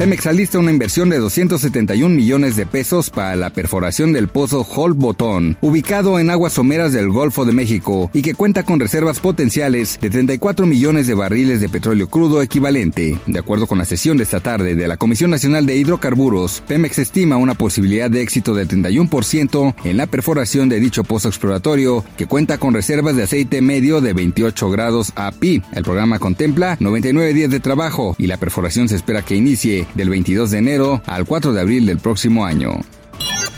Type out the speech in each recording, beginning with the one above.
Pemex alista una inversión de 271 millones de pesos para la perforación del pozo Hol Botón, ubicado en aguas someras del Golfo de México y que cuenta con reservas potenciales de 34 millones de barriles de petróleo crudo equivalente. De acuerdo con la sesión de esta tarde de la Comisión Nacional de Hidrocarburos, Pemex estima una posibilidad de éxito del 31% en la perforación de dicho pozo exploratorio, que cuenta con reservas de aceite medio de 28 grados API. El programa contempla 99 días de trabajo y la perforación se espera que inicie del 22 de enero al 4 de abril del próximo año.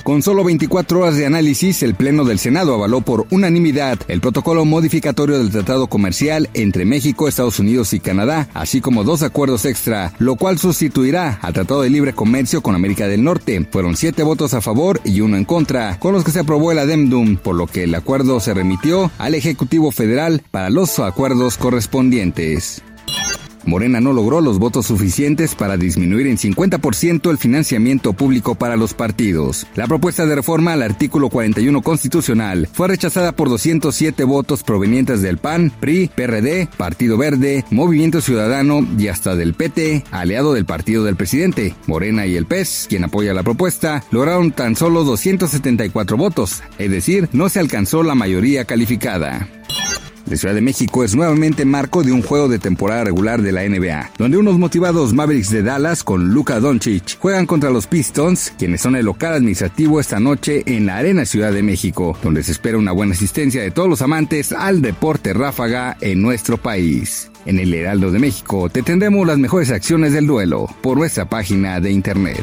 Con solo 24 horas de análisis, el Pleno del Senado avaló por unanimidad el protocolo modificatorio del Tratado Comercial entre México, Estados Unidos y Canadá, así como dos acuerdos extra, lo cual sustituirá al Tratado de Libre Comercio con América del Norte. Fueron siete votos a favor y uno en contra, con los que se aprobó el adendum, por lo que el acuerdo se remitió al Ejecutivo Federal para los acuerdos correspondientes. Morena no logró los votos suficientes para disminuir en 50% el financiamiento público para los partidos. La propuesta de reforma al artículo 41 constitucional fue rechazada por 207 votos provenientes del PAN, PRI, PRD, Partido Verde, Movimiento Ciudadano y hasta del PT, aliado del partido del presidente. Morena y el PES, quien apoya la propuesta, lograron tan solo 274 votos, es decir, no se alcanzó la mayoría calificada. La Ciudad de México es nuevamente marco de un juego de temporada regular de la NBA, donde unos motivados Mavericks de Dallas con Luka Doncic juegan contra los Pistons, quienes son el local administrativo esta noche en la Arena Ciudad de México, donde se espera una buena asistencia de todos los amantes al deporte ráfaga en nuestro país. En el Heraldo de México te tendremos las mejores acciones del duelo por nuestra página de internet.